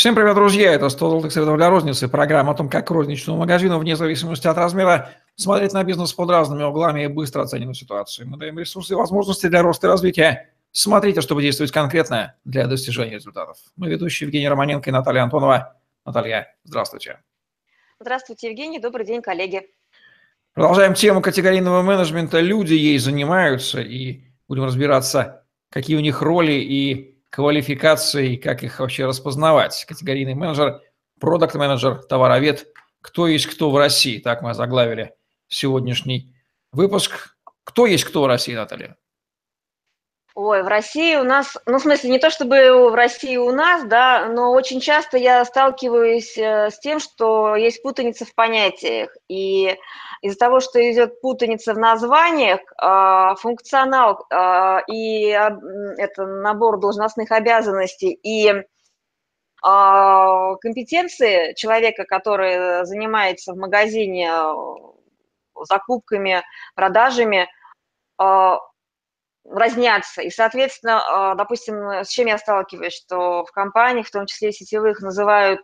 Всем привет, друзья! Это 100 золотых советов для розницы. Программа о том, как розничному магазину, вне зависимости от размера, смотреть на бизнес под разными углами и быстро оценивать ситуацию. Мы даем ресурсы и возможности для роста и развития. Смотрите, чтобы действовать конкретно для достижения результатов. Мы ведущие Евгений Романенко и Наталья Антонова. Наталья, здравствуйте. Здравствуйте, Евгений. Добрый день, коллеги. Продолжаем тему категорийного менеджмента. Люди ей занимаются и будем разбираться, какие у них роли и квалификации, как их вообще распознавать. Категорийный менеджер, продукт-менеджер, товаровед, кто есть кто в России. Так мы заглавили сегодняшний выпуск. Кто есть кто в России, Наталья? Ой, в России у нас, ну, в смысле, не то чтобы в России у нас, да, но очень часто я сталкиваюсь э, с тем, что есть путаница в понятиях. И из-за того, что идет путаница в названиях, а, функционал а, и это набор должностных обязанностей и компетенции человека, который занимается в магазине закупками, продажами, разнятся. И, соответственно, допустим, с чем я сталкиваюсь, что в компаниях, в том числе сетевых, называют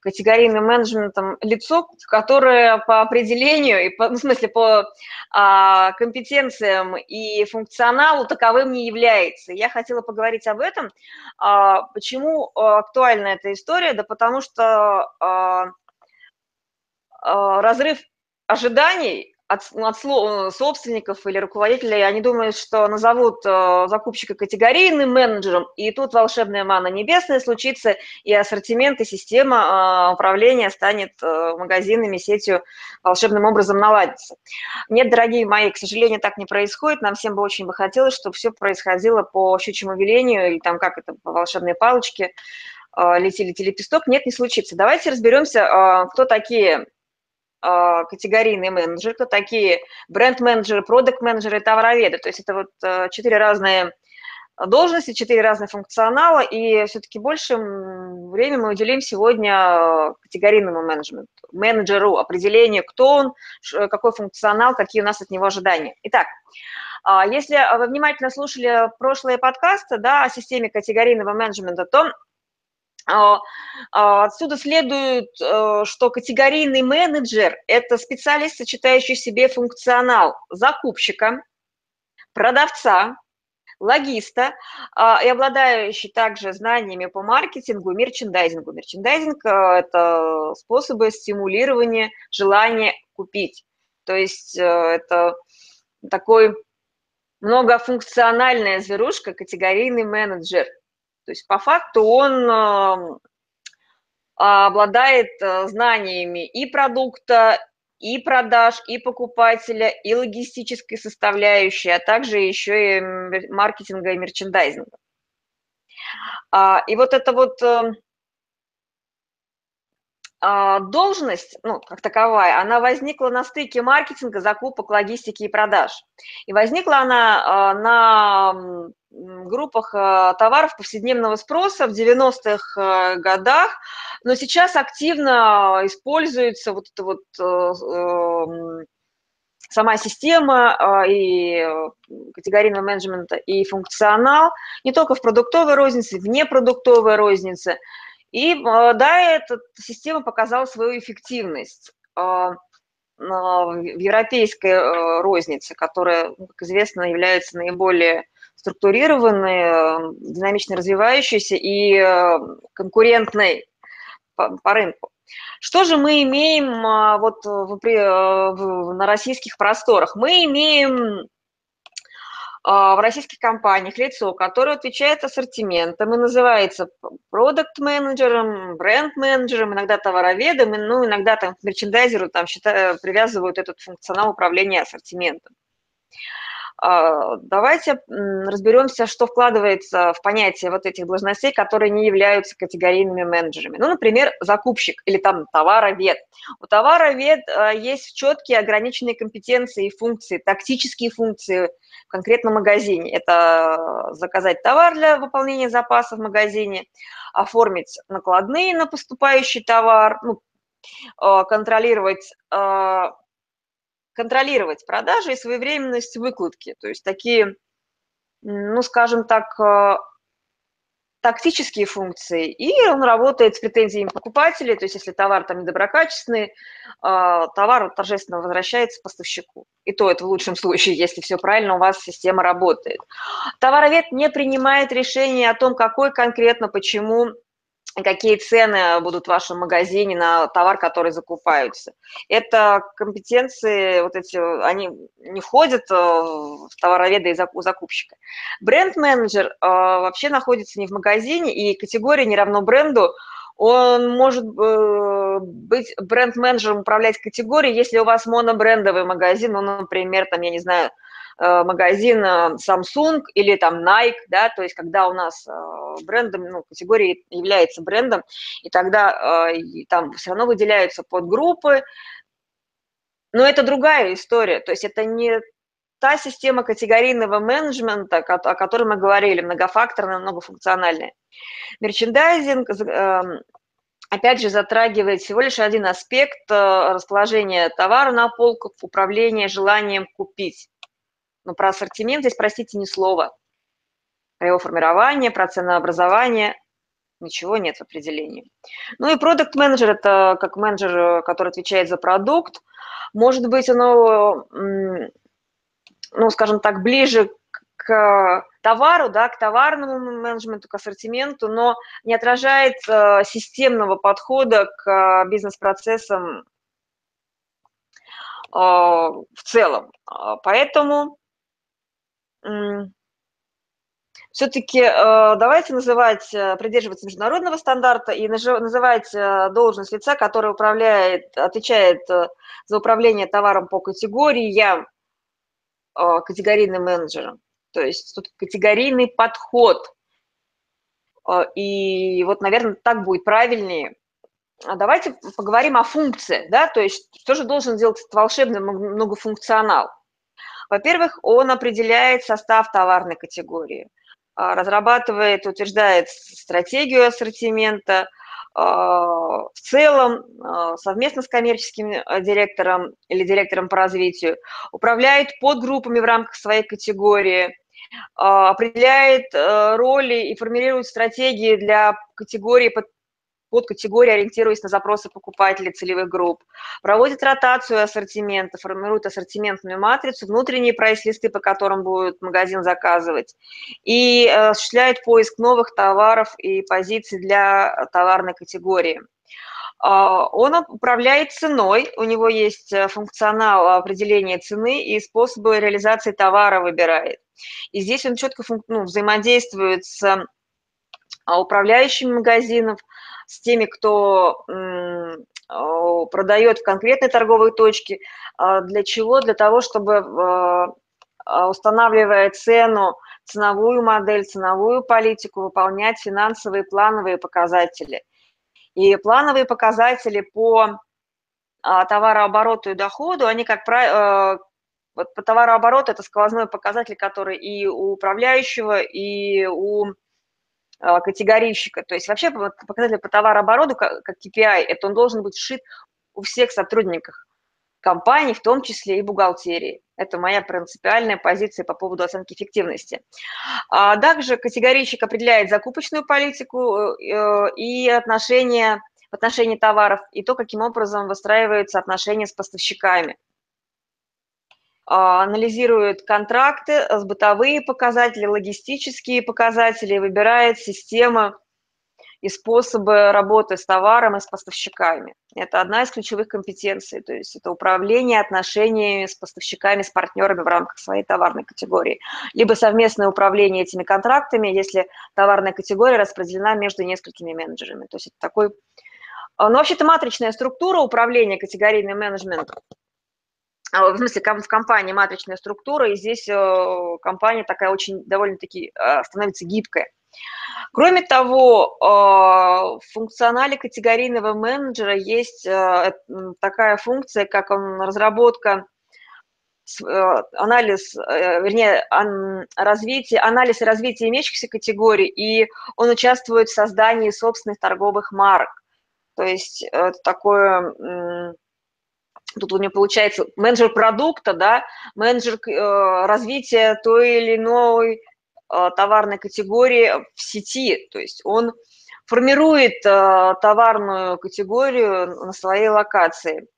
категорийным менеджментом лицо, которое по определению, и по, ну, в смысле по а, компетенциям и функционалу таковым не является. Я хотела поговорить об этом. А, почему а, актуальна эта история? Да потому что а, а, разрыв ожиданий от, от э, собственников или руководителей, они думают, что назовут э, закупщика категорийным менеджером, и тут волшебная мана небесная случится, и ассортимент, и система э, управления станет магазинами, сетью волшебным образом наладится. Нет, дорогие мои, к сожалению, так не происходит. Нам всем бы очень бы хотелось, чтобы все происходило по щучьему велению, или там как это, по волшебной палочке, летели лепесток. Нет, не случится. Давайте разберемся, кто такие категорийные менеджеры, кто такие бренд-менеджеры, продукт-менеджеры и товароведы. То есть это вот э, четыре разные должности, четыре разных функционала, и все-таки больше времени мы уделим сегодня категорийному менеджменту, менеджеру, определению, кто он, какой функционал, какие у нас от него ожидания. Итак, а, если вы внимательно слушали прошлые подкасты да, о системе категорийного менеджмента, то а, а, отсюда следует, э, что категорийный менеджер – это специалист, сочетающий в себе функционал закупщика, продавца, логиста а, и обладающий также знаниями по маркетингу и мерчендайзингу. Мерчендайзинг – это способы стимулирования желания купить. То есть э, это такой многофункциональная зверушка, категорийный менеджер – то есть по факту он обладает э, знаниями и продукта, и продаж, и покупателя, и логистической составляющей, а также еще и маркетинга и мерчендайзинга. А, и вот это вот эм, а, должность, ну, как таковая, она возникла на стыке маркетинга, закупок, логистики и продаж. И возникла она а, на группах а, товаров повседневного спроса в 90-х годах, но сейчас активно используется вот эта вот эм, сама система и категорийного менеджмента и функционал не только в продуктовой рознице, в непродуктовой рознице – и а, да, эта система показала свою эффективность а, в европейской рознице, которая, ну, как известно, является наиболее структурированной, динамично развивающейся и э, конкурентной по, рынку. Что же мы имеем а, вот в, в, на российских просторах? Мы имеем а, в российских компаниях лицо, которое отвечает ассортиментом и называется продукт-менеджером, бренд-менеджером, иногда товароведом, ну, иногда там мерчендайзеру там считаю, привязывают этот функционал управления ассортиментом. Давайте разберемся, что вкладывается в понятие вот этих должностей, которые не являются категорийными менеджерами. Ну, например, закупщик или там товаровед. У товаровед а, есть четкие ограниченные компетенции и функции, тактические функции в конкретном магазине. Это заказать товар для выполнения запаса в магазине, оформить накладные на поступающий товар, ну, а, контролировать контролировать продажи и своевременность выкладки. То есть такие, ну, скажем так, э, тактические функции, и он работает с претензиями покупателей, то есть если товар там недоброкачественный, а, товар торжественно возвращается поставщику. И то это в лучшем случае, если все правильно, у вас система работает. Товаровед не принимает решение о том, какой конкретно, почему какие цены будут в вашем магазине на товар, который закупаются. Это компетенции, вот эти, они не входят э, в товароведа и закупщика. Бренд-менеджер э, вообще находится не в магазине, и категория не равно бренду, он может э, быть бренд-менеджером, управлять категорией, если у вас монобрендовый магазин, ну, например, там, я не знаю, магазин э, Samsung или там Nike, да, то есть когда у нас э, брендом, ну, категория является брендом, и тогда там все равно выделяются подгруппы, но это другая история, то есть это не та система категорийного менеджмента, о которой мы говорили, многофакторная, многофункциональная. Мерчендайзинг, эм, опять же, затрагивает всего лишь один аспект расположения товара на полках, управления желанием купить. Но про ассортимент здесь, простите, ни слова. Про его формирование, про ценообразование ничего нет в определении. Ну и продукт менеджер это как менеджер, который отвечает за продукт. Может быть, оно, ну, скажем так, ближе к товару, да, к товарному менеджменту, к ассортименту, но не отражает э, системного подхода к бизнес-процессам э, в целом. Поэтому все-таки э, давайте называть, э, придерживаться международного стандарта и называть э, должность лица, который управляет, отвечает за управление товаром по категориям категорийным менеджером. То есть тут категорийный подход. И вот, наверное, так будет правильнее. А давайте поговорим о функции, да, то есть что же должен делать этот волшебный многофункционал. Во-первых, он определяет состав товарной категории, а, разрабатывает, утверждает стратегию ассортимента, а, в целом а, совместно с коммерческим директором или директором по развитию управляет подгруппами в рамках своей категории, определяет роли и формирует стратегии для категории под категории, ориентируясь на запросы покупателей целевых групп, проводит ротацию ассортимента, формирует ассортиментную матрицу, внутренние прайс-листы, по которым будет магазин заказывать, и э, осуществляет поиск новых товаров и позиций для товарной категории. А, он управляет ценой, у него есть э, функционал определения цены и способы реализации товара выбирает. И здесь он четко ну, взаимодействует с а, управляющими магазинов, с теми, кто продает в конкретной торговой точке. А, для чего? Для того, чтобы а, устанавливая цену, ценовую модель, ценовую политику, выполнять финансовые плановые показатели. И плановые показатели по а, товарообороту и доходу, они, как правило, вот по товарообороту это сквозной показатель, который и у управляющего, и у категорийщика. То есть вообще показатель по товарообороту, как KPI, это он должен быть сшит у всех сотрудников компании, в том числе и бухгалтерии. Это моя принципиальная позиция по поводу оценки эффективности. А также категорийщик определяет закупочную политику э, и отношения в отношении товаров, и то, каким образом выстраиваются отношения с поставщиками. А, анализирует контракты, э, бытовые показатели, логистические показатели, выбирает системы и способы работы с товаром и с поставщиками. Это одна из ключевых компетенций, то есть это управление отношениями с поставщиками, с партнерами в рамках своей товарной категории. Либо совместное управление этими контрактами, если товарная категория распределена между несколькими менеджерами. То есть это такой... А, ну, вообще-то матричная структура управления категорийным менеджментом в смысле, в компании матричная структура, и здесь э, компания такая очень довольно-таки а, становится гибкая. Кроме того, а, в функционале категорийного менеджера есть э, такая функция, как он разработка э, анализ, вернее, развитие, анализ и развитие имеющихся категорий, и он участвует в создании собственных торговых марок. То есть это такое тут у него получается менеджер продукта, да, менеджер э, развития той или иной товарной категории в сети, то есть он формирует товарную категорию на своей локации.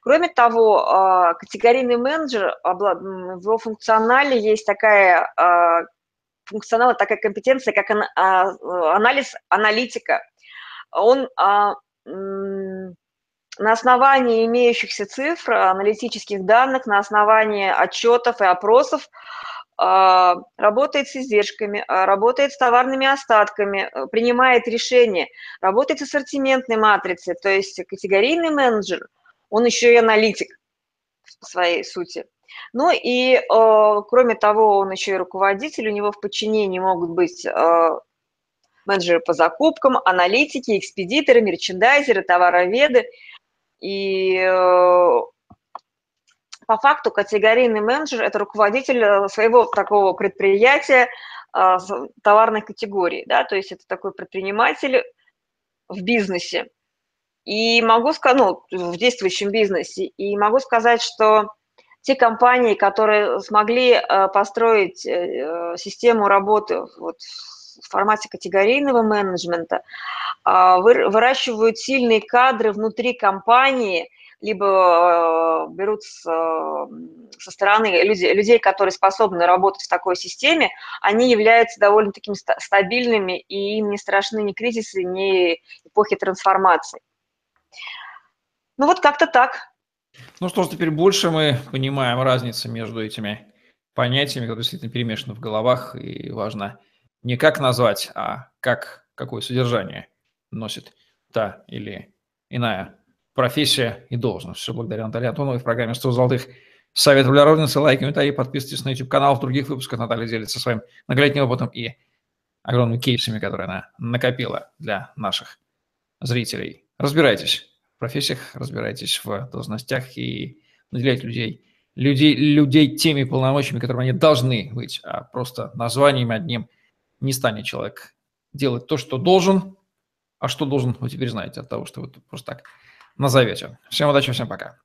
Кроме того, категорийный менеджер, в его функционале есть такая функционала, такая компетенция, как анализ аналитика. Он на основании имеющихся цифр, аналитических данных, на основании отчетов и опросов а, работает с издержками, а, работает с товарными остатками, э, принимает решения, работает с ассортиментной матрицей, то есть категорийный менеджер, он еще и аналитик по своей сути. Ну и, кроме того, он еще и руководитель, у него в подчинении могут быть менеджеры по закупкам, аналитики, экспедиторы, мерчендайзеры, товароведы – и э, по факту категорийный менеджер – это руководитель э, своего такого предприятия э, товарной категории, да, то есть это такой предприниматель в бизнесе. И могу сказать, ну, в действующем бизнесе, и могу сказать, что те компании, которые смогли построить систему работы вот формате категорийного менеджмента, а, выращивают сильные кадры внутри компании, либо э, берут со стороны людей, людей, которые способны работать в такой системе, они являются довольно такими стабильными, и им не страшны ни кризисы, ни эпохи трансформации. Ну вот как-то так. Ну что ж, теперь больше мы понимаем разницу между этими понятиями, которые действительно перемешаны в головах, и важно не как назвать, а как, какое содержание носит та или иная профессия и должность. Все благодаря Наталье Антоновой в программе «100 золотых». Совет для розницы, лайк, комментарий, подписывайтесь на YouTube-канал. В других выпусках Наталья делится своим многолетним опытом и огромными кейсами, которые она накопила для наших зрителей. Разбирайтесь в профессиях, разбирайтесь в должностях и наделяйте людей, людей, людей теми полномочиями, которыми они должны быть, а просто названием одним не станет человек делать то, что должен, а что должен, вы теперь знаете от того, что вы просто так назовете. Всем удачи, всем пока.